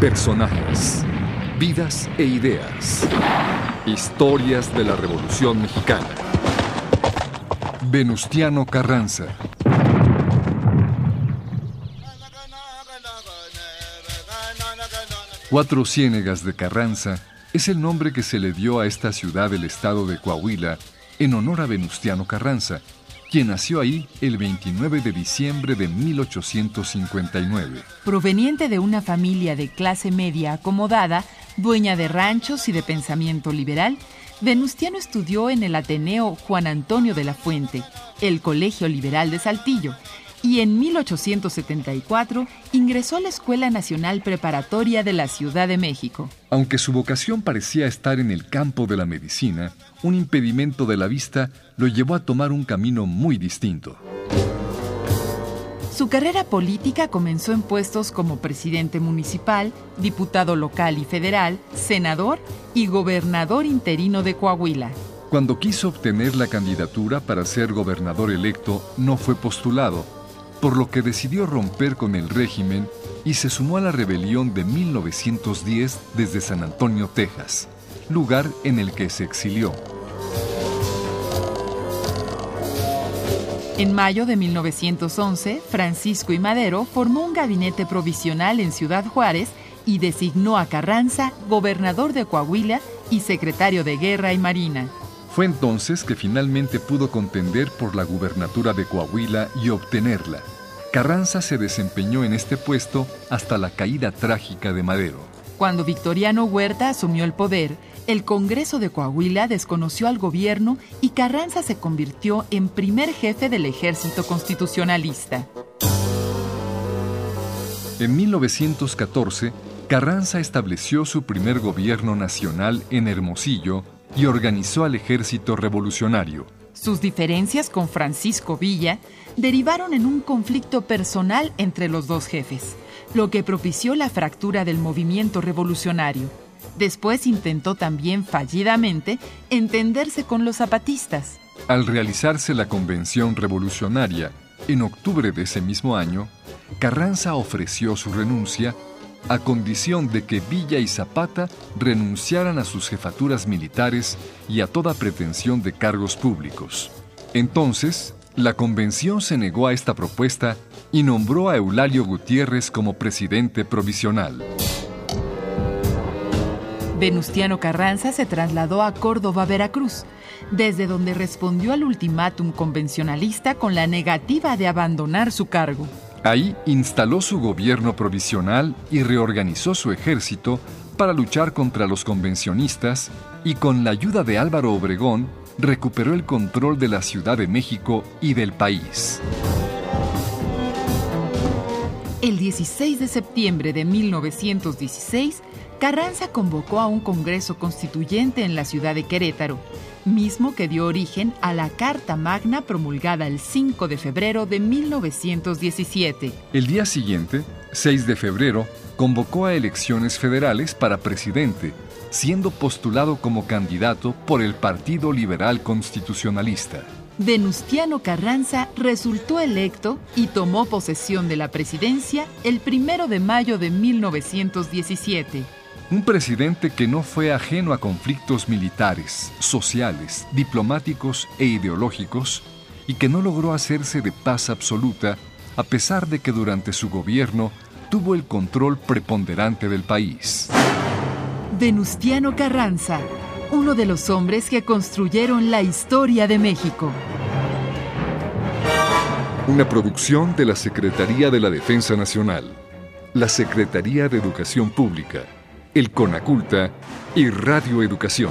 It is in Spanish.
Personajes, vidas e ideas. Historias de la Revolución Mexicana. Venustiano Carranza. Cuatro Ciénegas de Carranza es el nombre que se le dio a esta ciudad del estado de Coahuila en honor a Venustiano Carranza, quien nació ahí el 29 de diciembre de 1859. Proveniente de una familia de clase media acomodada, dueña de ranchos y de pensamiento liberal, Venustiano estudió en el Ateneo Juan Antonio de la Fuente, el Colegio Liberal de Saltillo, y en 1874 ingresó a la Escuela Nacional Preparatoria de la Ciudad de México. Aunque su vocación parecía estar en el campo de la medicina, un impedimento de la vista lo llevó a tomar un camino muy distinto. Su carrera política comenzó en puestos como presidente municipal, diputado local y federal, senador y gobernador interino de Coahuila. Cuando quiso obtener la candidatura para ser gobernador electo, no fue postulado, por lo que decidió romper con el régimen y se sumó a la rebelión de 1910 desde San Antonio, Texas, lugar en el que se exilió. En mayo de 1911, Francisco y Madero formó un gabinete provisional en Ciudad Juárez y designó a Carranza gobernador de Coahuila y secretario de Guerra y Marina. Fue entonces que finalmente pudo contender por la gubernatura de Coahuila y obtenerla. Carranza se desempeñó en este puesto hasta la caída trágica de Madero. Cuando Victoriano Huerta asumió el poder, el Congreso de Coahuila desconoció al gobierno y Carranza se convirtió en primer jefe del ejército constitucionalista. En 1914, Carranza estableció su primer gobierno nacional en Hermosillo y organizó al ejército revolucionario. Sus diferencias con Francisco Villa derivaron en un conflicto personal entre los dos jefes, lo que propició la fractura del movimiento revolucionario. Después intentó también fallidamente entenderse con los zapatistas. Al realizarse la convención revolucionaria en octubre de ese mismo año, Carranza ofreció su renuncia a condición de que Villa y Zapata renunciaran a sus jefaturas militares y a toda pretensión de cargos públicos. Entonces, la convención se negó a esta propuesta y nombró a Eulalio Gutiérrez como presidente provisional. Venustiano Carranza se trasladó a Córdoba, Veracruz, desde donde respondió al ultimátum convencionalista con la negativa de abandonar su cargo. Ahí instaló su gobierno provisional y reorganizó su ejército para luchar contra los convencionistas y con la ayuda de Álvaro Obregón recuperó el control de la Ciudad de México y del país. El 16 de septiembre de 1916, Carranza convocó a un Congreso Constituyente en la ciudad de Querétaro, mismo que dio origen a la Carta Magna promulgada el 5 de febrero de 1917. El día siguiente, 6 de febrero, convocó a elecciones federales para presidente, siendo postulado como candidato por el Partido Liberal Constitucionalista. Venustiano Carranza resultó electo y tomó posesión de la presidencia el 1 de mayo de 1917. Un presidente que no fue ajeno a conflictos militares, sociales, diplomáticos e ideológicos y que no logró hacerse de paz absoluta a pesar de que durante su gobierno tuvo el control preponderante del país. Venustiano Carranza, uno de los hombres que construyeron la historia de México. Una producción de la Secretaría de la Defensa Nacional, la Secretaría de Educación Pública, el CONACULTA y Radio Educación.